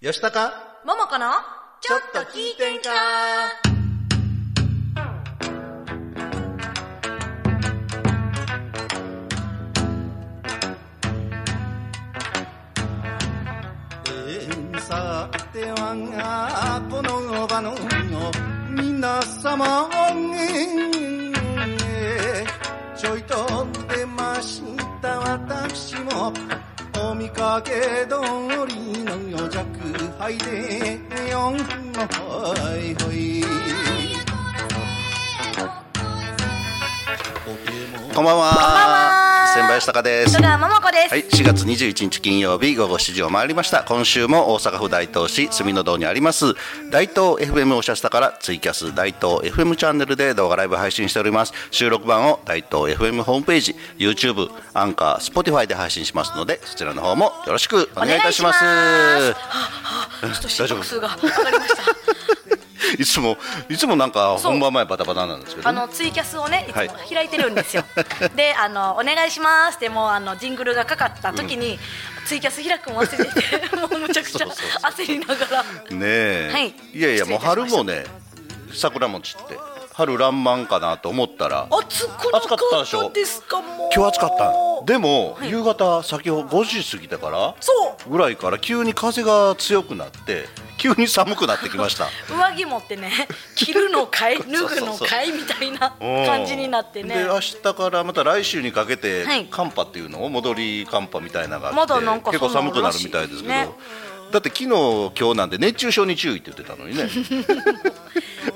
よしたかももこのちょっと聞いてんか？えーさてはこの場の皆様えーちょいと出ました。私もお見かけ通りの弱敗でよんほいほい。こんばんは千林隆です。戸川ももこです、はい、4月21日金曜日午後7時を回りました。今週も大阪府大東市住の堂にあります大東 FM おしゃスタからツイキャス大東 FM チャンネルで動画ライブ配信しております。収録版を大東 FM ホームページ YouTube アンカー Spotify で配信しますのでそちらの方もよろしくお願いいたします。お願いし ちょっと心拍数が上がりました いつもいつもなんか本番前バタバタなんですけど、ね、あのツイキャスをねい。つもはい開いてるんですよ、であのお願いしますってもうあのジングルがかかった時に、ツイキャス開くの忘れてて もうむちゃくちゃ焦りながら。ねえ、はい。いやいやもう春もね桜餅って春爛漫かなと思ったら暑くなかったでしょですかもう。今日暑かったんでも、はい。夕方先ほど5時過ぎてからそう。ぐらいから急に風が強くなって急に寒くなってきました。上着持ってね 着るのかい脱ぐのかいみたいな 感じになってね。で明日からまた来週にかけてはい。寒波っていうのを戻り寒波みたいなのがあってまだなんか結構寒くなるみたいですけど、そん。なのらしいだって昨日今日なんで熱中症に注意って言ってたのにね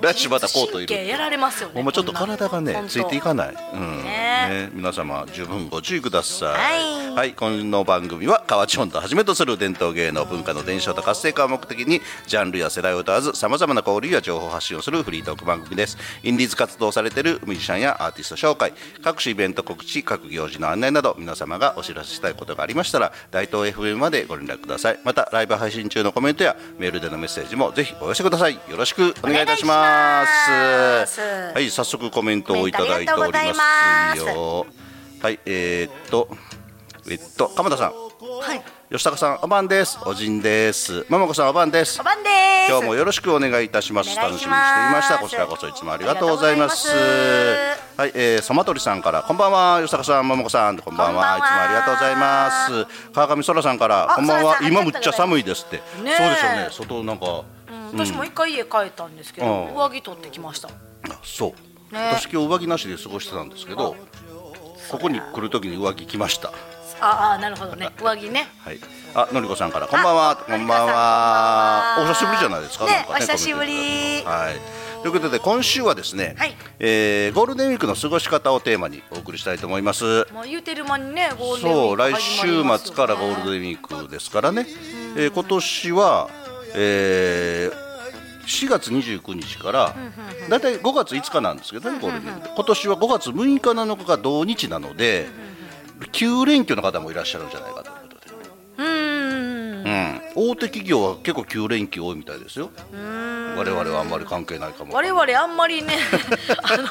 来週またコートいる。やられますよねほんまちょっと体がねついていかない、うん。ね。ね、皆様十分ご注意ください。はい。この番組は河内本とはじめとする伝統芸能文化の伝承と活性化を目的にジャンルや世代を問わずさまざまな交流や情報発信をするフリートーク番組です。インディーズ活動をされているミュージシャンやアーティスト紹介各種イベント告知各行事の案内など皆様がお知らせしたいことがありましたら大東 FM までご連絡ください。またライブ配信中のコメントやメールでのメッセージもぜひお寄せください。よろしくお願いいたしますます。はい早速コメントをいただいておりまますよ。はいえー、っとえっと鎌田さん。はい。吉高さんおばんです。おじんです。まもこさんおばんです。おばんです。今日もよろしくお願いいたします。楽しみにしていました。こちらこそいつもありがとうございます。はい、えー、そまとりさんからこんばんは。吉高さんまもこさんこんばんは。こんばんは。いつもありがとうございます。川上そらさんからあこんばんは。今むっちゃ寒いですって、ねえ。そうでしょうね。外なんかうん私も一回家帰ったんですけど、うん上着取ってきました。あそう、ね。私今日上着なしで過ごしてたんですけどここに来る時に上着着ました。ああなるほどね。上着ね。はい。あ、のりこさんから、こんばんは、こんばんは。お久しぶりじゃないですか。ねなんかお久しぶり。は。い。ということで、今週はですね、はい。えーゴールデンウィークの過ごし方をテーマにお送りしたいと思います。もう言うてる間にねゴールデンウィそう、来ーク始まり週ますよね。末からゴールデンウィークですからね。えー今年は、えー4月29日から、だいたい5月5日なんですけどね、ゴールデンウィーク。今年は5月6日7日が同日なので、9連休の方もいらっしゃるんじゃないかということで。うーんうん、大手企業は結構9連休多いみたいですよ。我々はあんまり関係ないかも。我々あんまりね あの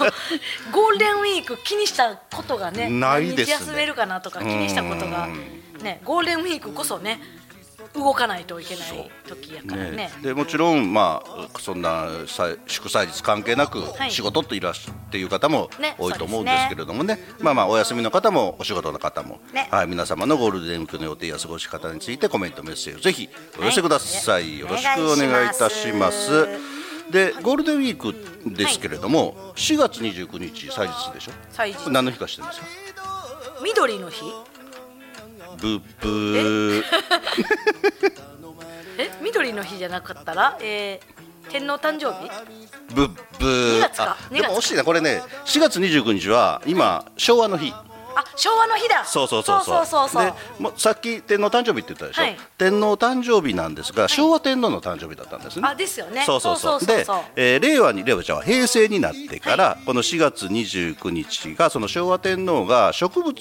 ゴールデンウィーク気にしたことがねないですね何日休めるかなとか気にしたことがねゴールデンウィークこそね動かないといけない時やからね。ね、でもちろん、まあ、そんなさ祝祭日関係なくはい。仕事っていらっしゃっていう方もね多いと思うんですけれどもね。まあまあお休みの方もお仕事の方も、ね。はい、皆様のゴールデンウィークの予定や過ごし方についてコメントメッセージをぜひお寄せください、はいよろしくお願いいたします。でゴールデンウィークですけれども、4月29日祭日でしょ？祭日何の日か知ってますか？緑の日？ブッブーえ？緑の日じゃなかったら、えー、天皇誕生日？ブッブー。2月か。あ2月でも惜しいな。これね4月29日は今昭和の日あ昭和の日だ。そうそうそうそう。そうそうでもうさっき天皇誕生日って言ったでしょ、はい。天皇誕生日なんですが昭和天皇の誕生日だったんですね。あですよね。そうそうそう。でえー令和に令和じゃあ平成になってから、この4月29日がその昭和天皇が植物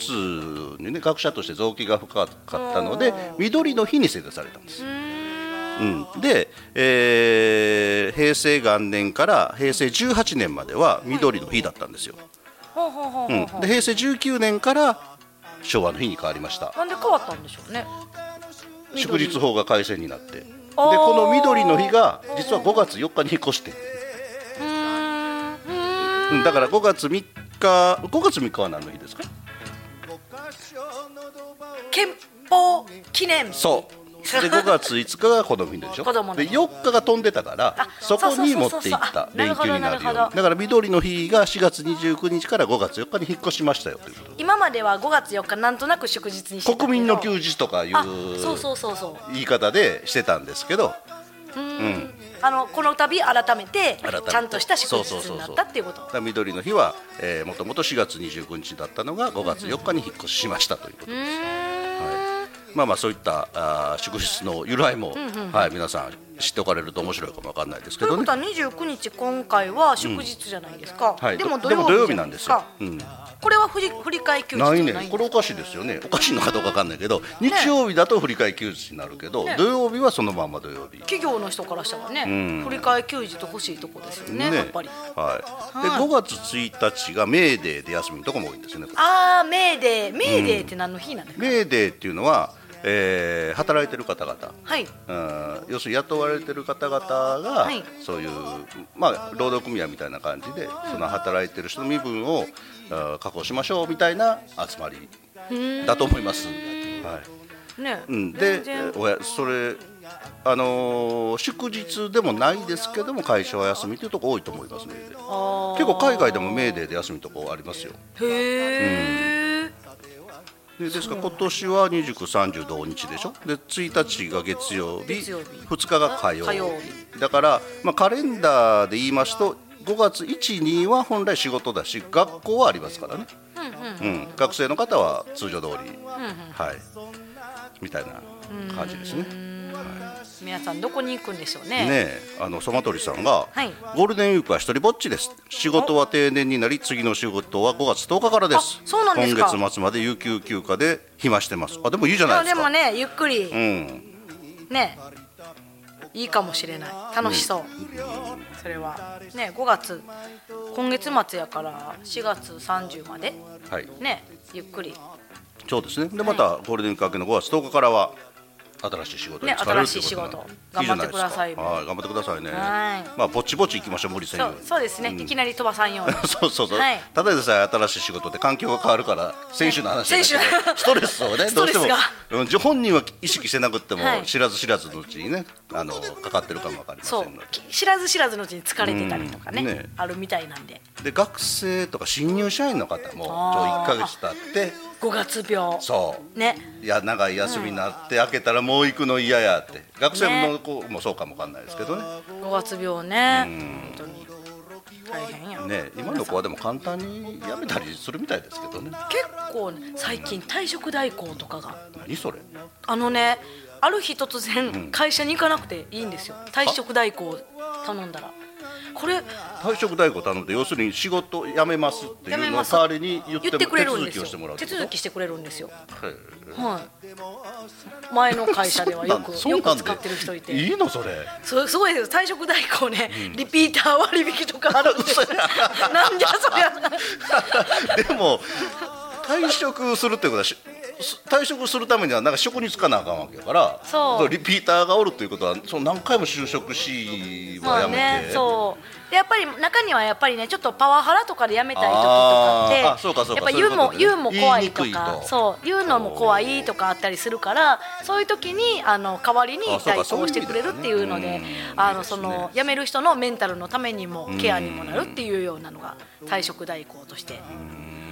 にね学者として造詣が深かったので緑の日に制定されたんです。うん、で、えー平成元年から平成18年までは緑の日だったんですよ、ほうほうん、で平成19年から昭和の日に変わりました。なんで変わったんでしょうね。祝日法が改正になって。おー。この緑の日が実は5月4日に引っ越して。うん。だから5月3日5月3日は何の日ですか？憲法記念。そうで5月5日が子供の日でしょ？子供ので日4日が飛んでたからあそこに持っていった連休になるように。だから緑の日が4月29日から5月4日に引っ越しましたよということで。今までは5月4日なんとなく祝日にして国民の休日とかいうあそうそうそうそう。言い方でしてたんですけど。うん。あのこの度改めて改めて。ちゃんとした祝日になったっていうこと。緑の日はもともと4月29日だったのが5月4日に引っ越ししましたということでうーんまあまあそういったあー祝日の由来も、はい、皆さん知っておかれると面白いかもわかんないですけどね。ということ。は29日今回は祝日じゃないですか、はい、でも土曜日日なんですよ。うん、これは振り振り替え休日ないね。これおかしいですよね。おかしいのかどうかわかんないけど日曜日だと振り替え休日になるけど、ね。土曜日はそのまま土曜日。企業の人からしたらね、ん。振り替え休日欲しいとこですよねやっぱり。はい、ではい。5月1日がメーデーで休みのとこも多いんですよね。ああメーデー。メーデーって何の日なんですか、メーデーっていうのは、えー働いてる方々。はい。うん。要するに雇われてる方々が、はい。そういう、まあ、労働組合みたいな感じで、その働いてる人の身分をあ確保しましょうみたいな集まりだと思います。はい。ね、うん、でおやそれあのー祝日でもないですけども会社は休みというとこ多いと思いますね結構海外でもメーデーで休みとこありますよ。へえ、でですから今年は29、30同日でしょ？で1日が月曜日月曜日。2日が火曜日。だから、まあ、カレンダーで言いますと5月1、2は本来仕事だし学校はありますからね、うん学生の方は通常通り、はい、みたいな感じですね。皆さんどこに行くんでしょうね。ねえあのソマトリさんが、はい。ゴールデンウィークは一人ぼっちです。仕事は定年になり次の仕事は5月10日からです。あそうなんですか。今月末まで有給休暇で暇してます。あでもいいじゃないですか。でもねゆっくり。うん。ね。いいかもしれない。楽しそう、それは。ね5月今月末やから4月30まで。はい。ねゆっくり。そうですね。でまたゴールデンウィーク明けの5月10日からは新しい仕事にね疲れる新しいうこ頑張ってくださいはい頑張ってくださいね。はい。まあぼちぼち行きましょう無理せんそうですね、ん。いきなり飛ばさんように。そうそうそう、はい。ただでさえ新しい仕事で環境が変わるから選手の話 ストレスをねどうしても本人は意識してなくっても、はい。知らず知らずのうちにねあのかかってるかもわかりませんので。き知らず知らずのうちに疲れてたりとかね,、あるみたいなんで。で学生とか新入社員の方もちょあー1か月経って5月病。そう。ね。いや長い休みになって開けたらもう行くの嫌やって。学生の子もそうかもわかんないですけどね。5月病ね。本当に大変や。ね今の子はでも簡単に辞めたりするみたいですけどね。結構ね最近退職代行とかが。何それ。あのねある日突然会社に行かなくていいんですよ。退職代行頼んだらこれ退職代行頼んで要するに仕事辞めますっていうの代わりに言ってくれるんですよ。手続きをしてもらうって手こと？続きしてくれるんですよ。へはい。前の会社ではよくよく使ってる人いて。いいのそれ。そうすごいです。退職代行ね、リピーター割引とかあるんですなんじゃそりゃ。でも退職するってことはし退職するためにはなんか職に就かなあかんわけやからそう。リピーターがおるということはその何回も就職しはまあやめて、ねそう。でやっぱり中にはやっぱりねちょっとパワハラとかで辞めたい時とかってあそうかそうかやっぱ言うも言うも怖いとかそう。言うのも怖いとかあったりするからそういう時にあの代わりに代行してくれるっていうのであのその辞める人のメンタルのためにもケアにもなるっていうようなのが退職代行として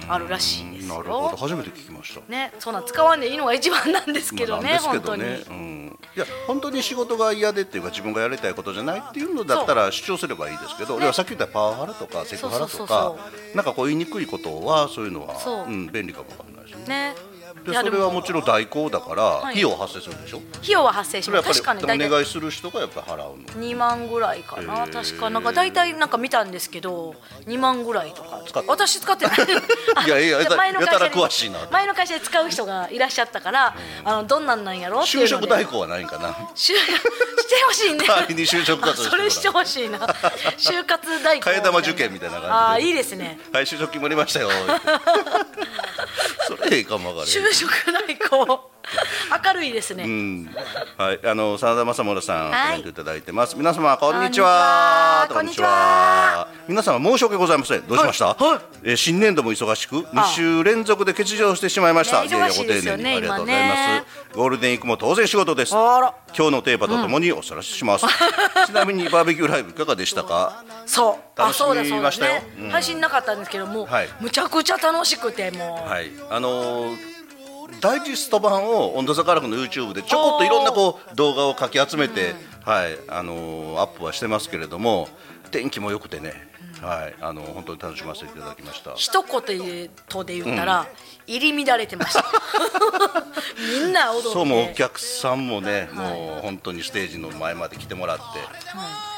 あるらしいですなるほど。よ。初めて聞きました。ね、そんなん使わんでいいのが一番なんですけどね、まあなんですけ本当に。うん、いや本当に仕事が嫌でっていうか自分がやりたいことじゃないっていうのだったら主張すればいいですけど、ね。いやさっき言ったパワハラとかセクハラとかそなんかこう言いにくいことはそういうのはそう。うん、便利かもわかんないですね。ね、でいやそれはも。ちろん代行だからはい。費用発生するんでしょ、費用は発生します。確かに大体。願いする人がやっぱり払うの？2万ぐらいかな、確か。なんか大体なんか見たんですけど2万ぐらいとか私使ってない。あいやいやじゃあ前の会社でやたら詳しいな前の会社で使う人がいらっしゃったから、あのどんなんなんやろ？っていう就職代行はないんかな？就してほしいね。代わりに就職活動それしてほしいな。就活代行。替え玉受験みたいな感じで。ああいいですね。はい就職決まりましたよ。それええかもわかる。就職代行 明るいですね、うん、はい、あの真田正村さん、はい。コメントいただいてます。皆様こんにちは。こんにちは。皆様申し訳ございません。どうしました？はい。はい。えー新年度も忙しく、2週連続で欠場してしまいました。ねいやいやご丁寧にありがとうございます。ゴールデンウィークも当然仕事です。今日のテーマとともにお知らせします。ちなみにバーベキューライブいかがでしたか？そう。楽しみましたよ。ね、うん。配信なかったんですけども、はい。むちゃくちゃ楽しくてもう、はい、あのーダイジェスト版を温度差科学の YouTube でちょこっといろんなこう動画をかき集めて、はいあのーアップはしてますけれども天気も良くてね、はいあのー本当に楽しませていただきました。一言とで言ったら、入り乱れてました。みんな踊って。そうもうお客さんもね、もう本当にステージの前まで来てもらって、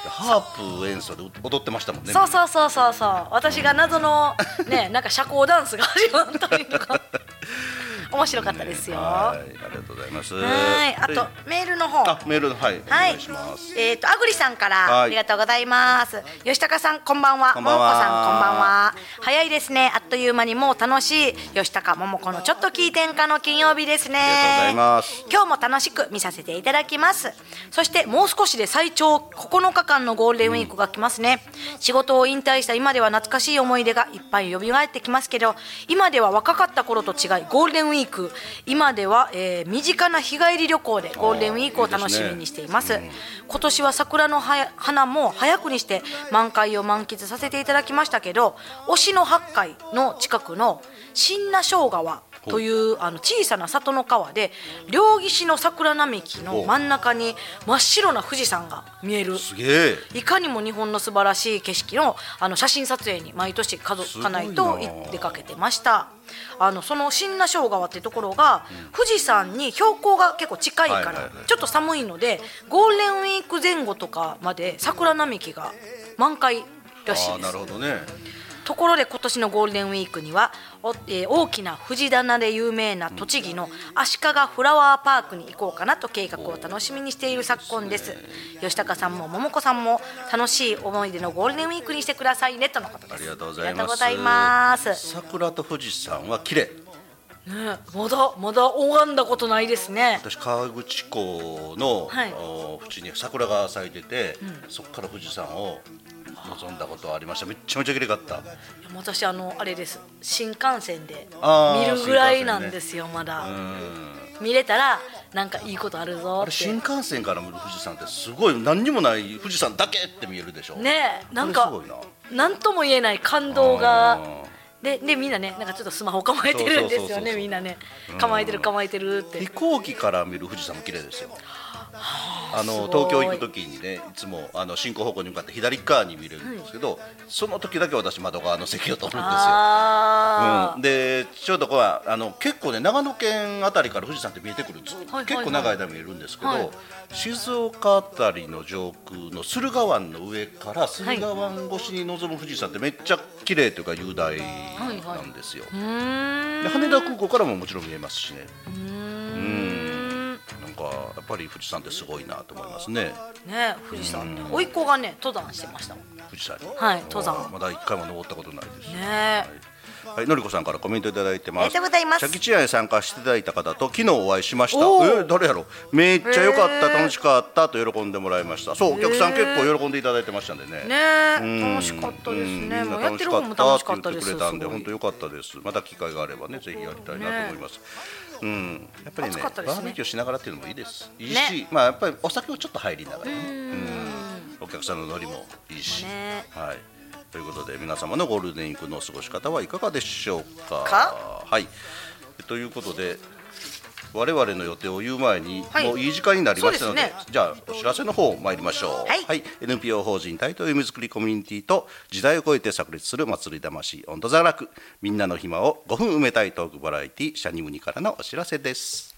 ハープ演奏で踊ってましたもんね。そうそうそうそうそう。私が謎のねなんか社交ダンスが始まったりとか 面白かったですよははい、ありがとうございます。いあとメールの方あメールはい、おはい願いします。、えっ、とあぐりさんからはいありがとうございます。吉高さんこんばんは。ももこさんこんばんは。早いですね。あっという間にもう楽しい吉高ももこのちょっと聞いてんかの金曜日ですね。ありがとうございます今日も楽しく見させていただきます。そしてもう少しで最長9日間のゴールデンウィークが来ますね。仕事を引退した今では懐かしい思い出がいっぱい蘇ってきますけど、今では若かった頃と違いゴールデンウィーク今では、えー身近な日帰り旅行でゴールデンウィークを楽しみにしています。今年は桜の花も早くにして満開を満喫させていただきましたけど、推しの八海の近くの新名生川というあの小さな里の川で両岸の桜並木の真ん中に真っ白な富士山が見える。すげえ。いかにも日本の素晴らしい景色のあの写真撮影に毎年家族家内と出かけてました。あのその新名生川っていうところが、富士山に標高が結構近いから、ちょっと寒いのでゴールデンウィーク前後とかまで桜並木が満開らしいです。なるほどね。ところで今年のゴールデンウィークにはお、えー大きな藤棚で有名な栃木の足利フラワーパークに行こうかなと計画を楽しみにしている昨今です。吉高さんも桃子さんも楽しい思い出のゴールデンウィークにしてくださいねとのことです。ありがとうございます。桜と富士山は綺麗。ねまだまだ拝んだことないですね。私川口湖の、はい。お縁に桜が咲いてて、そこから富士山を望んだことはありました。めっちゃめちゃ綺麗かった。私あのあれです。新幹線で見るぐらいなんですよまだ。うん。見れたらなんかいいことあるぞって。新幹線から見る富士山ってすごい何にもない富士山だけって見えるでしょ。ねえなんかこれすごいな。んとも言えない感動が。ででみんなねなんかちょっとスマホ構えてるんですよねみんなね。構えてる構えてるって。飛行機から見る富士山も綺麗ですよあの東京行く時にねいつもあの進行方向に向かって左側に見れるんですけど、その時だけ私窓側の席を取るんですよ。あうん、でちょうどこれはあの結構ね長野県あたりから富士山って見えてくるずっと結構長い間見えるんですけど、はい。静岡あたりの上空の駿河湾の上から駿河湾越しに望む富士山ってめっちゃ綺麗というか雄大なんですよ、で羽田空港からももちろん見えますしねかやっぱり富士山ってすごいなと思いますね。ね富士山ね。甥っ子がね登山してましたもん。富士山に。はい登山。まだ一回も登ったことないです。ね。はい、のりこさんからコメントいただいてます。ありがとうございますチャキチアに参加していただいた方と昨日お会いしました。えー誰やろ？めっちゃ良かった、楽しかったと喜んでもらいました。そう、お客さん結構喜んでいただいてましたんでね。ねうん楽しかったですうんねもうみんなやってる方も楽しかったってです言ってくれたんで、本当良かったです。また機会があればね、ぜひやりたいなと思います。うん、やっぱりねねバーベキューしながらっていうのもいいです。いいし、ねまあやっぱりお酒をちょっと入りながらね。うんお客さんのノリもいいし。ねはい。ということで皆様のゴールデンウィークの過ごし方はいかがでしょうか？か？はい。ということで我々の予定を言う前に、はいもういい時間になりましたのでねじゃあお知らせの方参りましょう。はい NPO 法人台東夢作りコミュニティと時代を超えて炸裂する祭り魂温度座楽みんなの暇を5分埋めたいトークバラエティシャニムニからのお知らせです。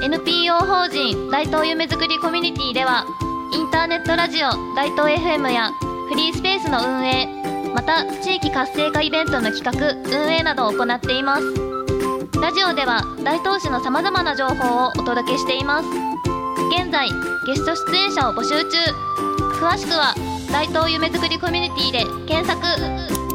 NPO 法人大東夢作りコミュニティではインターネットラジオ大東 FM やフリースペースの運営また地域活性化イベントの企画運営などを行っています。ラジオでは大東市のさまざまな情報をお届けしています。現在ゲスト出演者を募集中。詳しくは大東夢作りコミュニティで検索。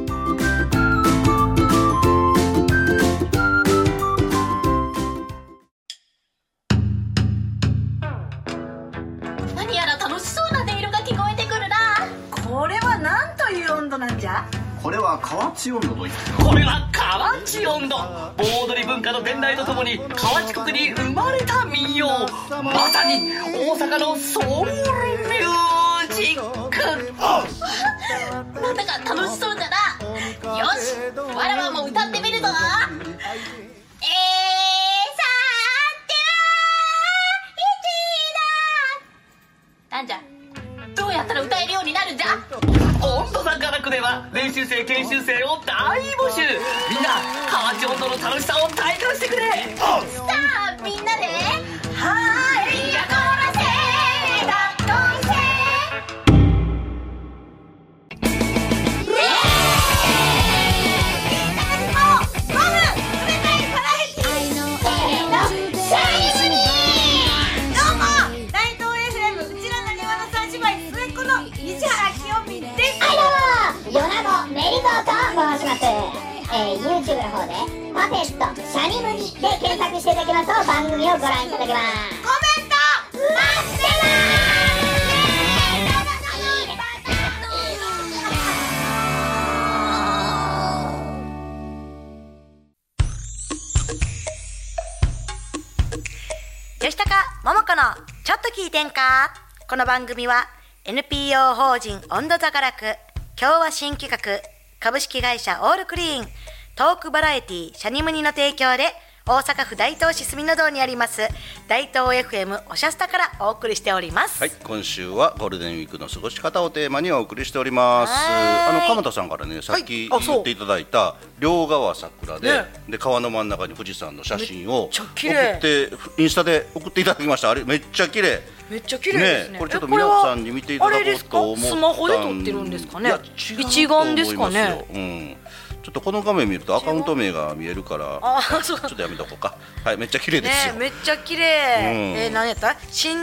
なんじゃ？これは河内温度といってこれは河内音頭盆踊り文化の伝来とともに河内国に生まれた民謡。まさに大阪のソウルミュージック。なんだか楽しそうだな。よしわらわも歌ってみるぞ。えー、じゃ温度さんからくでは練習生研修生を大募集。みんな河内音頭の楽しさを体感してくれ。さあみんなではい方で、パペット、シャニムニで検索していただきますと番組をご覧いただけます。コメント待って吉高桃子のちょっと聞いてんか？この番組は NPO 法人温度座がらく今日は新企画株式会社オールクリーントークバラエティシャニムニの提供で大阪府大東市住の堂にあります大東 FM おしゃスタからお送りしております、はい、今週はゴールデンウィークの過ごし方をテーマにお送りしております。あの鎌田さんからね、さっき言っていただいた両側桜で、ね。で川の真ん中に富士山の写真をめっちゃ送綺麗。ってインスタで送っていただきました。あれめっちゃ綺麗。めっちゃ綺麗ですね。これちょっと皆さんに見ていただこうと思ったんスマホで撮ってるんですかね？一眼ですかね？うん。ちょっとこの画面見るとアカウント名が見えるから、あちょっとやめとこうか。はい、めっちゃ綺麗ですよ。ねめっちゃ綺麗、ん。えー、何やった？新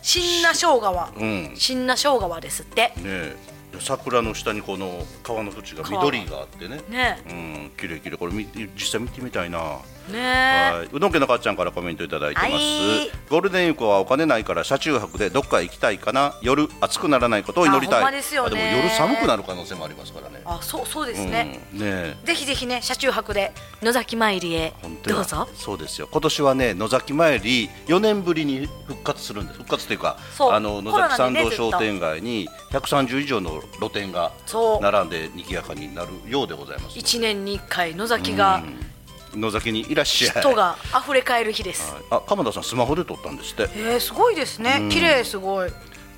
新名生川、うん。新名生川ですって。ねえ。桜の下にこの川の縁が緑があってね。ねうん綺麗綺麗。これ見実際見てみたいなね。えはい。うどん家の母ちゃんからコメントいただいてます、はい。ゴールデンウィークはお金ないから車中泊でどっか行きたいかな。夜暑くならないことを祈りたい。あほんまですよね。あでも夜寒くなる可能性もありますからね。あそうそうですね、うん、ねえ。ぜひぜひね車中泊で野崎参りへ。本当やどうぞ。そうですよ。今年はね野崎参り4年ぶりに復活するんです。復活というかそう。あの野コロ崎参道商店街に130以上の露店がそう。並んで賑やかになるようでございます一年に一回野崎が野崎にいらっしゃい。人が溢れ返る日です、はい。あ鎌田さんスマホで撮ったんですって。えー、すごいですね。綺麗すごい。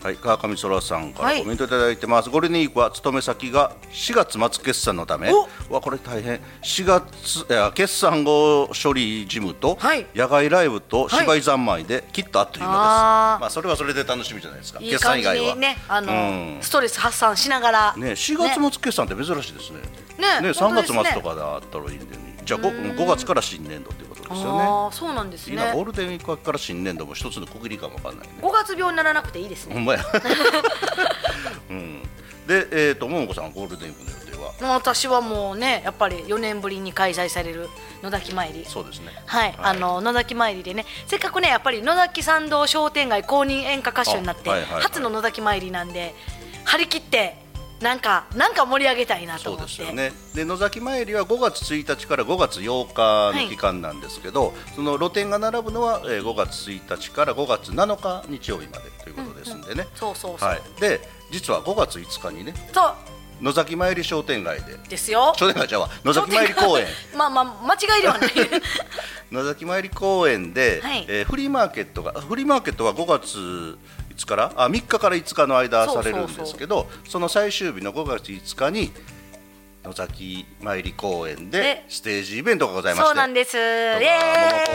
はい川上空さんからはい。コメントいただいてます、ゴールデンウィークは勤め先が4月末決算のため。お。わこれ大変。4月いや決算後処理事務と、はい。野外ライブと芝居三昧できっとあっという間です、あー。まあそれはそれで楽しみじゃないですか。いい感じにねあの、うん。ストレス発散しながら。ね、4月末決算って珍しいですね。ね。ね、3ね月末とかであったらいいんでね。じゃあ 5, 5月から新年度ということですよね。ああそうなんですねいいな、ゴールデンウィークから新年度も一つの区切りかもわかんないね。5月病にならなくていいですねほんまや。うん。で、えっ、と、ももこさん、ゴールデンウィークの予定は？私はもうねやっぱり4年ぶりに開催される野崎参りそうですね。はい、あの野崎参りでねせっかくねやっぱり野崎参道商店街公認演歌歌手になって、あはいはいはい初の野崎参りなんで張り切ってなんかなんか盛り上げたいなとそう思って。ですよね。で、野崎参りは5月1日から5月8日の期間なんですけど、その露店が並ぶのは、えー、5月1日から5月7日日曜日までということですんでね。そうそうそう、はい。で、実は5月5日にね、そう。野崎参り商店街で。ですよ。商店街じゃあ野崎参り公園。まあまあ間違いではない。野崎参り公園で、はい。えーフリーマーケットがフリーマーケットは5月いつからあ3日から5日の間されるんですけどその最終日の5月5日に野崎参り公園ででステージイベントがございましてそうなんです。イとエ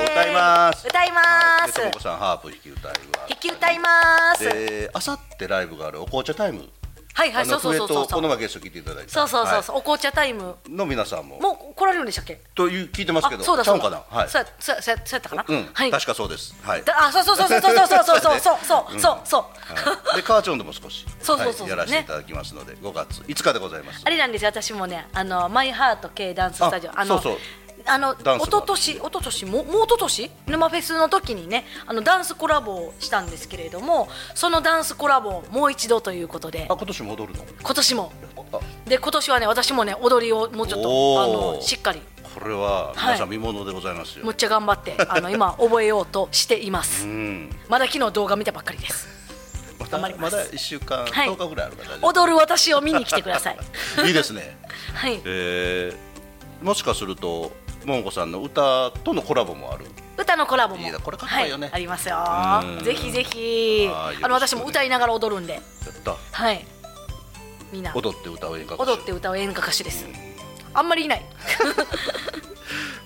ー歌います。歌いまはいす、でともこさんハープ弾き歌いは弾き歌います。であさってライブがあるお紅茶タイムはいはいそうそうそうこのまゲスト来ていただいた。そうそうそうはそう、お紅茶タイム。いの皆さんも。もう来られるんでしたっけ？という聞いてますけど。あそうだそうだ。はい。そうやそうやそうやそうやったかな、うん、はい。確かそうです。はい。だあそうそうそうそうそうそうそうそうそうそうそうそうはい、で、カーチョンでも少し、そうそうそうはいやらせていただきますので、5月5日でございます。あれなんですよ私もねあのマイハート系ダンススタジオあのそうそうあの一昨年一昨年ももう一昨年？沼フェスの時にねあのダンスコラボをしたんですけれどもそのダンスコラボをもう一度ということで。あ今年戻るの？今年も。あ。で今年はね私もね踊りをもうちょっとあのしっかり。これは皆さん見ものでございますよ、むっちゃ頑張って あの今覚えようとしています。うん。まだ昨日動画見たばっかりです。頑張ります。まだ1週間、はい。10日ぐらいあるから踊る私を見に来てください。夫 いいですね。はい。えー、もしかするともんこさんの歌とのコラボもある。歌のコラボも。いいなこれかっこいいよね。はありますよ。うん。ぜひぜひ。はいあの私も歌いながら踊るんで。やった。はい。みんな。踊って歌う演歌歌手。踊って歌う演歌歌手です。あんまりいない。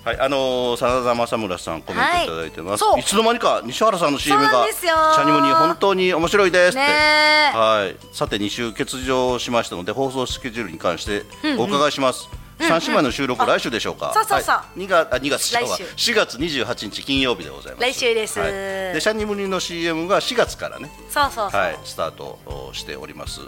はい、あのー、真田正村さんコメントいただいてます、はい。い、つの間にか西原さんの CM がチャニムに本当に面白いですって、はい、さて2週欠場しましたので放送スケジュールに関してお伺いします、三姉妹の収録、来週でしょうか？そうそうそう。はい、2月あ2月来週。4月28日金曜日でございます。来週です。はい、でシャニムニの CM が4月からね。そうそうそう、はい、スタートをしております。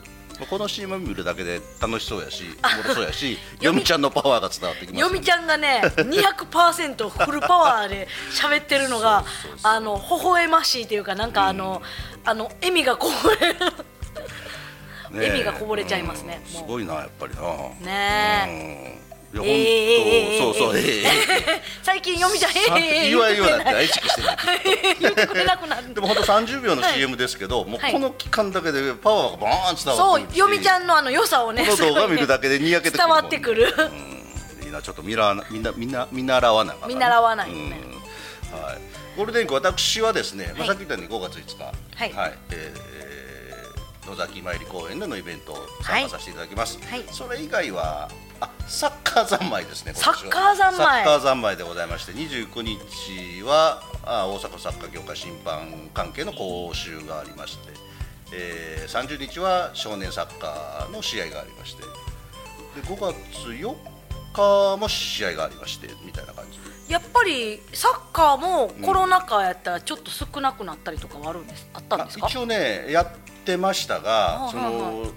この CM 見るだけで楽しそうやし、おもろそうやし、よみちゃんのパワーが伝わってきます、よみちゃんがね200%フルパワーで喋ってるのが あの微笑ましいというかなんかあの、あの笑みがこぼ笑みがこぼれちゃいますねすごいなやっぱりな。ねうん。いや、えええ本当、そうそう、最近よみちゃええええ言わんようになって 言意識してない。でも本当30秒の CM ですけど、もうはい。この期間だけでパワーがバーン伝そうわってくるしよみちゃんのあの良さをねこの動画見るだけでにやけて伝わってくる。うん。いいなちょっと見らみんなみんな見習わなあかんな。見習わないはい、ゴールデンウィーク私はですね、まあ、はい。さっき言ったように5月5日。はい。えー野崎参り公園でのイベントを参加させていただきます、はい。それ以外はあサッカー三昧ですねサッカー三昧。サッカー三昧でございまして29日はあ大阪サッカー協会審判関係の講習がありまして、えー、30日は少年サッカーの試合がありましてで5月4日も試合がありましてみたいな感じ。でやっぱりサッカーもコロナ禍やったらちょっと少なくなったりとかはあるんですあったんですか？あ一応ねやってましたが、あその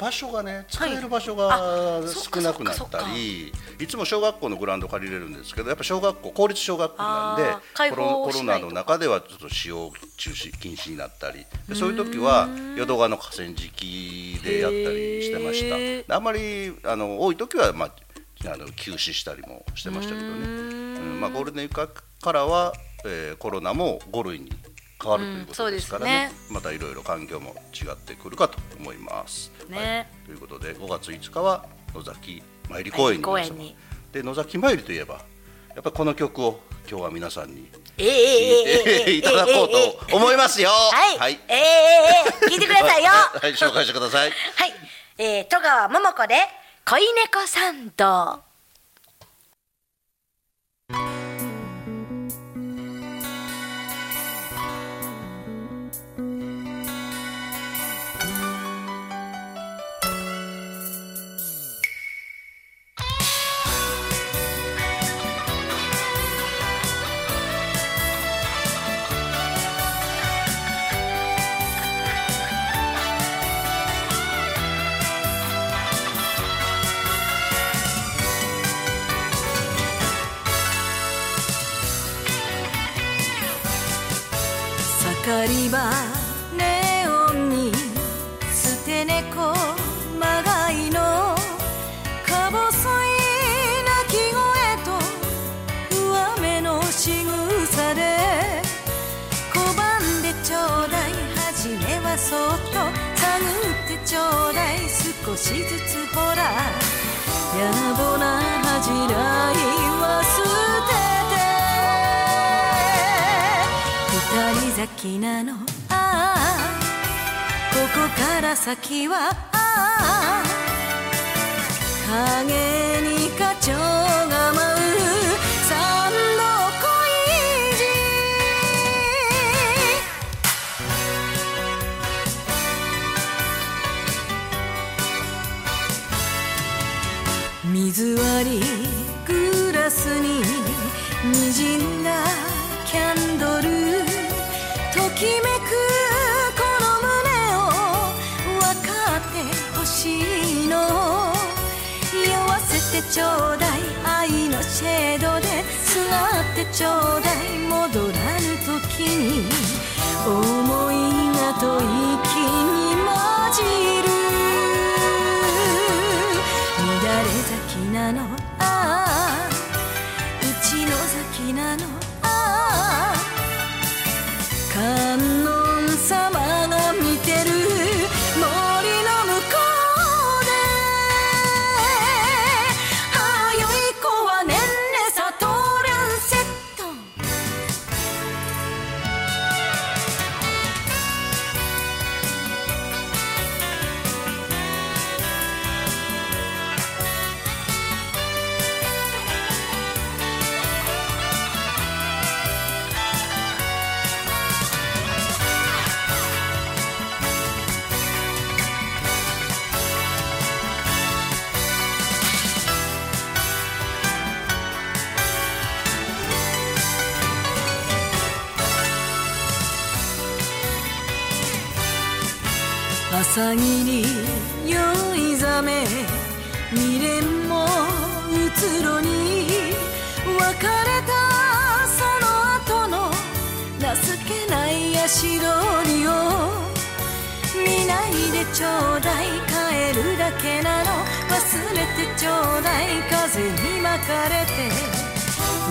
場所がね使はい。える場所あが少なくなったり、いつも小学校のグラウンド借りれるんですけどやっぱ小学校公立小学校なんでコロ放コロナの中ではちょっと使用中止禁止になったりでそういう時は淀川の河川敷でやったりしてました。あんまりあの多い時は、まあ、あの休止したりもしてましたけどね、うん。まあ、ゴールデンウィークからは、えーコロナも5類に変わるということですからね,うんね、またいろいろ環境も違ってくるかと思います。ね、はい、ということで5月5日は野崎参り公園に公園にで野崎参りといえばやっぱりこの曲を今日は皆さんに聴いていただこうと思いますよ。はい、はい、ええー、聞いてくださいよ。はい、紹介してください。はい、えー、戸川桃子で恋猫さんと。り場ネオンに捨て猫まがいのか細い鳴き声と上目の仕草で拒んでちょうだい初めはそっと探ってちょうだい少しずつほら野暮な恥じらいきなの。ああ。ここから先は。ああ。影朝霧酔いざめ未練もうつろに別れたその後の情けない足取りを見ないでちょうだい。帰るだけなの。忘れてちょうだい。風に巻かれて。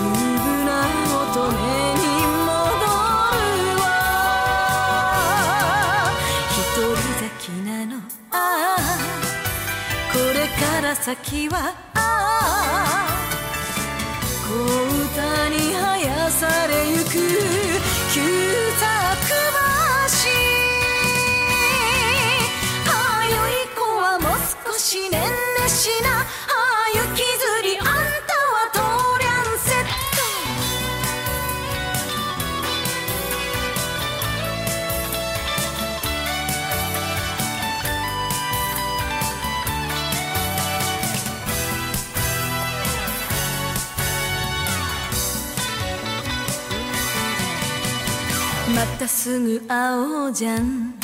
無ぶな乙女に先はああ小歌に生やされゆく旧作橋。あよい子はもう少しねんねしな。いたすぐ会おうじゃん。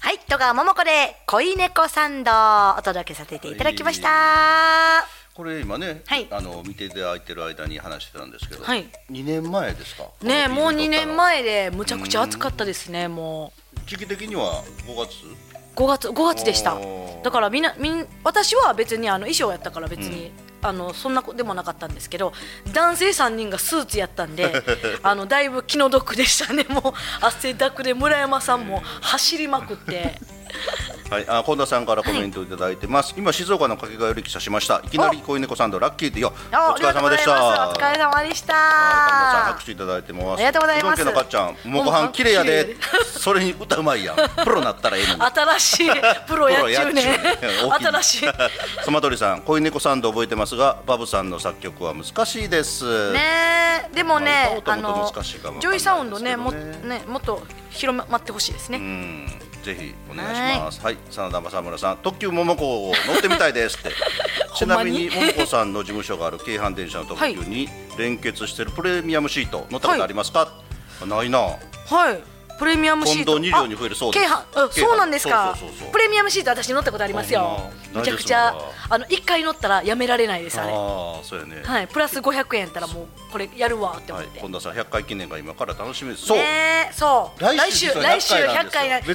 はい、戸川桃子で恋猫サンドお届けさせていただきました。これ今ね、はい。あの見ていただいてる間に話してたんですけど、はい。2年前ですか？ねえもう2年前前でむちゃくちゃ暑かったですねも時期的には5月？う5月5月でした。だからみんなみん私は別にあの衣装やったから別に、あのそんなでもなかったんですけど男性3人がスーツやったんで あのだいぶ気の毒でしたね。もう汗だくで村山さんも走りまくってはい、あ近田さんからコメントいただいてます、今静岡の掛川より記者しました。いきなり恋猫サンドラッキーでよ。おあ疲れ様でした。お疲れ様でした。はい神田さん拍手いただいてます。ありがとうございます。うどん家のかっちゃん。もうご飯綺麗やで。それに歌うまいやん。プロなったらええのに。新しい。プロやっちゅうね。新しい。スマトリさん恋猫サンド覚えてますがバブさんの作曲は難しいです。ねえ。でもまあね歌おうと思うあのジョイサウンドねもねねもっと広まってほしいですうねんぜひお願いします。はい。真田正村さん特急桃子を乗ってみたいですって。ちなみに桃子さんの事務所がある京阪電車の特急に連結してるプレミアムシート乗ったことありますか、ないな。はいプレミアムシート。今度2両に増えるそうそうなんですか。プレミアムシート私乗ったことありますよ。めちゃくちゃ。あの一回乗ったらやめられないですあれ。ああそうやね。はいプラス500円やったらもうこれやるわって思はいって、近田さん100回記念が今から楽しみです。そう、そう。来週来週100 100回な今日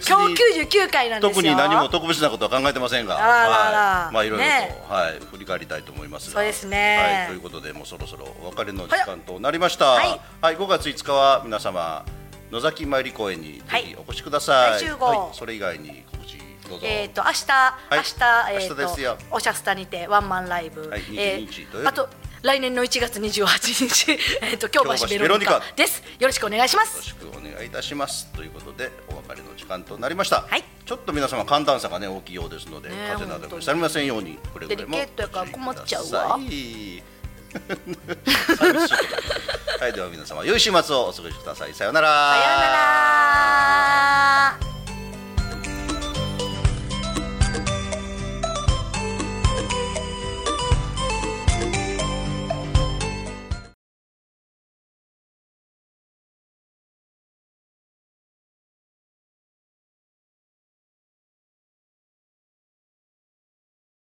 99回なんですよ。特に何も特別なことは考えてませんが、はい、まあいろいろと、ねはい振り返りたいと思いますが、そうですね。はい、ということでもうそろそろお別れの時間となりました。はい。はい、5月5日は皆様野崎参り公園にぜひお越しください。はい。それ以外に告知。えっ、と明日、い。明日えっ、明日ですよ。とおしゃスタにてワンマンライブ、はいえ22日土曜日。あと来年の1月28日 えっと京橋ベロニカカ。です。よろしくお願いします。よろしくお願いいたします。ということでお別れの時間となりました、はい。ちょっと皆様寒暖差がね大きいようですので、風邪などもされませんようにくれぐれもデリケートやから困っちゃうわ寂しいはいでは皆様良い週末をお過ごしください。さようなら。さようなら。